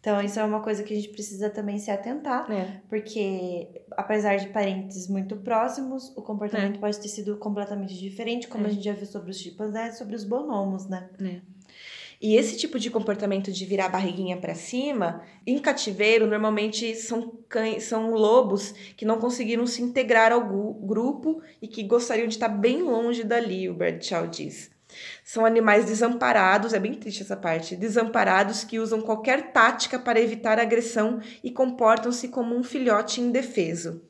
Então, isso é uma coisa que a gente precisa também se atentar, é. porque apesar de parentes muito próximos, o comportamento é. pode ter sido completamente diferente, como é. a gente já viu sobre os chimpanzés, sobre os bonomos, né? É. E esse tipo de comportamento de virar a barriguinha para cima, em cativeiro, normalmente são cães, são lobos que não conseguiram se integrar ao grupo e que gostariam de estar bem longe dali, o Bradshaw diz. São animais desamparados, é bem triste essa parte, desamparados que usam qualquer tática para evitar agressão e comportam-se como um filhote indefeso.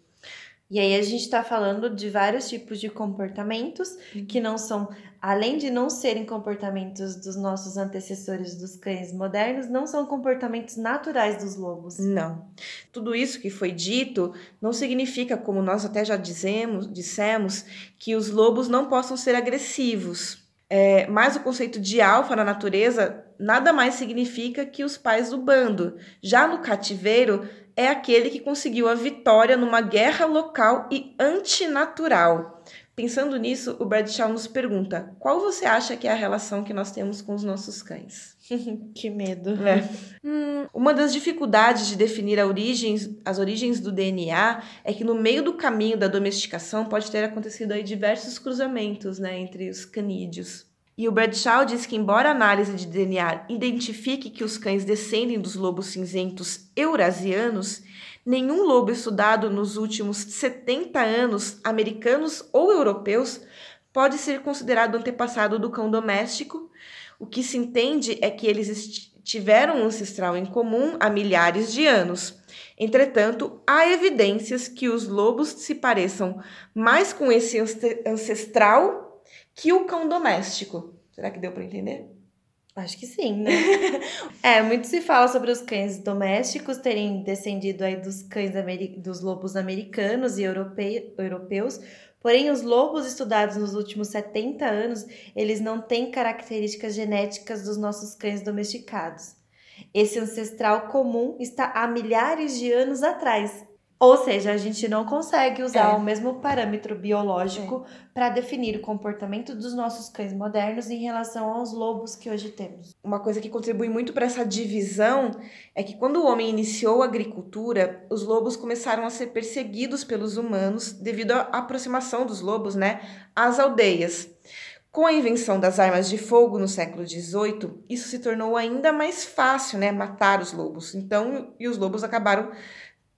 E aí a gente está falando de vários tipos de comportamentos uhum. que não são, além de não serem comportamentos dos nossos antecessores dos cães modernos, não são comportamentos naturais dos lobos. Não. Tudo isso que foi dito não significa, como nós até já dizemos, dissemos, que os lobos não possam ser agressivos. É, mas o conceito de alfa na natureza nada mais significa que os pais do bando. Já no cativeiro, é aquele que conseguiu a vitória numa guerra local e antinatural. Pensando nisso, o Bradshaw nos pergunta: qual você acha que é a relação que nós temos com os nossos cães? que medo. É. Hum, uma das dificuldades de definir origens, as origens do DNA é que no meio do caminho da domesticação pode ter acontecido aí diversos cruzamentos né, entre os canídeos. E o Bradshaw diz que, embora a análise de DNA identifique que os cães descendem dos lobos cinzentos eurasianos, nenhum lobo estudado nos últimos 70 anos, americanos ou europeus, pode ser considerado antepassado do cão doméstico. O que se entende é que eles tiveram um ancestral em comum há milhares de anos. Entretanto, há evidências que os lobos se pareçam mais com esse ancestral que o cão doméstico. Será que deu para entender? Acho que sim, né? é, muito se fala sobre os cães domésticos terem descendido aí dos cães dos lobos americanos e europe europeus, porém os lobos estudados nos últimos 70 anos, eles não têm características genéticas dos nossos cães domesticados. Esse ancestral comum está há milhares de anos atrás, ou seja, a gente não consegue usar é. o mesmo parâmetro biológico é. para definir o comportamento dos nossos cães modernos em relação aos lobos que hoje temos. Uma coisa que contribui muito para essa divisão é que quando o homem iniciou a agricultura, os lobos começaram a ser perseguidos pelos humanos devido à aproximação dos lobos, né, às aldeias. Com a invenção das armas de fogo no século XVIII, isso se tornou ainda mais fácil, né, matar os lobos. Então, e os lobos acabaram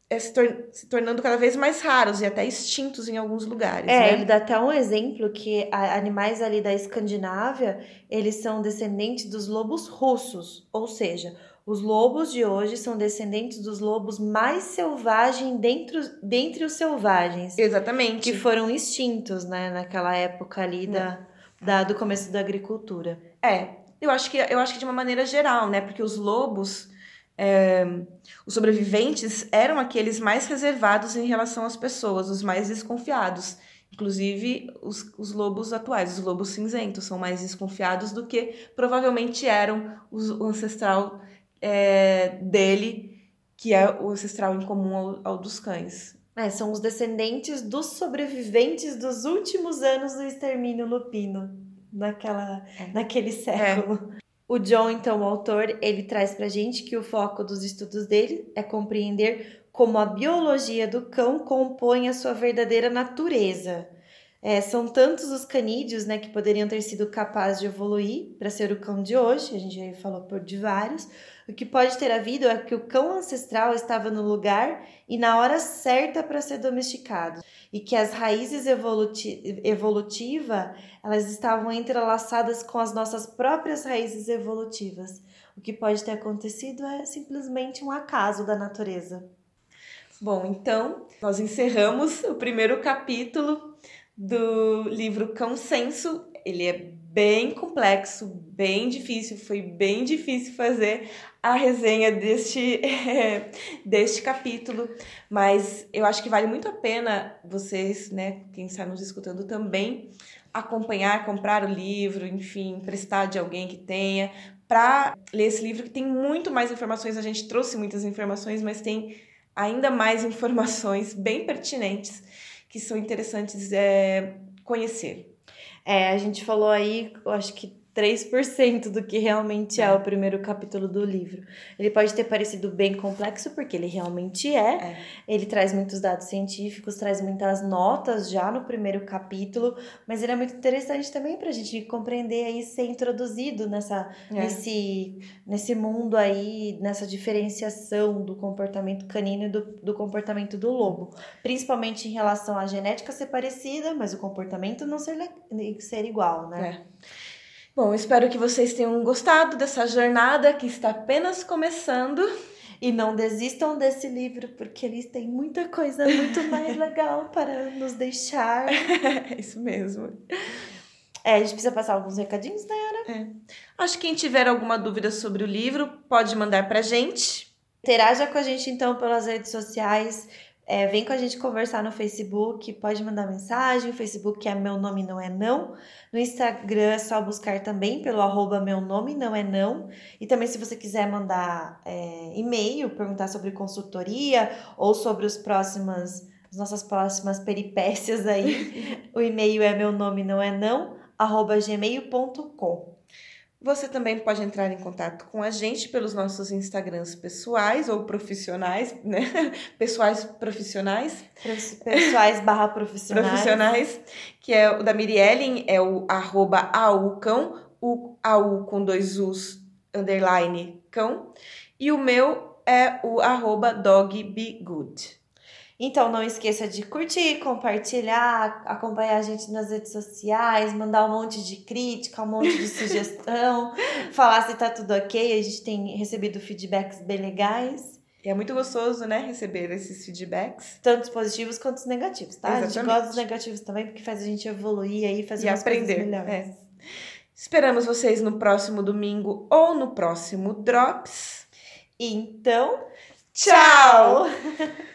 é, se, tor se, tornando cada vez mais raros e até extintos em alguns lugares. É, né? ele dá até um exemplo que animais ali da Escandinávia, eles são descendentes dos lobos russos, ou seja, os lobos de hoje são descendentes dos lobos mais selvagens dentro, dentre os selvagens. Exatamente. Que foram extintos, né, naquela época ali da, da, do começo da agricultura. É, eu acho que eu acho que de uma maneira geral, né? Porque os lobos é, os sobreviventes eram aqueles mais reservados em relação às pessoas, os mais desconfiados. Inclusive, os, os lobos atuais, os lobos cinzentos, são mais desconfiados do que provavelmente eram os, o ancestral é, dele, que é o ancestral em comum ao, ao dos cães. É, são os descendentes dos sobreviventes dos últimos anos do extermínio lupino, naquela, é. naquele século. O John, então, o autor, ele traz pra gente que o foco dos estudos dele é compreender como a biologia do cão compõe a sua verdadeira natureza. É, são tantos os canídeos né, que poderiam ter sido capazes de evoluir para ser o cão de hoje, a gente já falou por de vários. O que pode ter havido é que o cão ancestral estava no lugar e na hora certa para ser domesticado, e que as raízes evoluti evolutiva elas estavam entrelaçadas com as nossas próprias raízes evolutivas. O que pode ter acontecido é simplesmente um acaso da natureza. Bom, então nós encerramos o primeiro capítulo do livro Consenso. Ele é bem complexo, bem difícil, foi bem difícil fazer a resenha deste, deste capítulo, mas eu acho que vale muito a pena vocês, né, quem está nos escutando também, acompanhar, comprar o livro, enfim, prestar de alguém que tenha, para ler esse livro que tem muito mais informações. A gente trouxe muitas informações, mas tem ainda mais informações bem pertinentes que são interessantes é, conhecer. É, a gente falou aí, eu acho que 3% do que realmente é. é. o primeiro capítulo do livro. Ele pode ter parecido bem complexo, porque ele realmente é. é. Ele traz muitos dados científicos, traz muitas notas já no primeiro capítulo, mas ele é muito interessante também para a gente compreender e ser introduzido nessa, é. nesse, nesse mundo aí, nessa diferenciação do comportamento canino e do, do comportamento do lobo. Principalmente em relação à genética ser parecida, mas o comportamento não ser, ser igual, né? É. Bom, espero que vocês tenham gostado dessa jornada que está apenas começando. E não desistam desse livro, porque eles têm muita coisa muito mais legal para nos deixar. É isso mesmo. É, a gente precisa passar alguns recadinhos, né, Ana? É. Acho que quem tiver alguma dúvida sobre o livro pode mandar pra gente. Interaja com a gente então pelas redes sociais. É, vem com a gente conversar no Facebook, pode mandar mensagem. O Facebook é Meu Nome Não É Não. No Instagram é só buscar também pelo arroba Meu Nome Não É Não. E também, se você quiser mandar é, e-mail, perguntar sobre consultoria ou sobre os próximos, as nossas próximas peripécias aí, o e-mail é meu nome não é não, arroba gmail.com. Você também pode entrar em contato com a gente pelos nossos Instagrams pessoais ou profissionais, né? Pessoais profissionais. Pessoais barra profissionais. profissionais, que é o da Miriellen, é o arroba aucão, o au com dois us, underline cão. E o meu é o arroba dogbegood. Então não esqueça de curtir, compartilhar, acompanhar a gente nas redes sociais, mandar um monte de crítica, um monte de sugestão, falar se tá tudo ok. A gente tem recebido feedbacks bem legais. E é muito gostoso, né, receber esses feedbacks. Tanto os positivos quanto os negativos, tá? Exatamente. A gente gosta dos negativos também, porque faz a gente evoluir aí, fazer e umas aprender. É. Esperamos vocês no próximo domingo ou no próximo Drops. Então, tchau!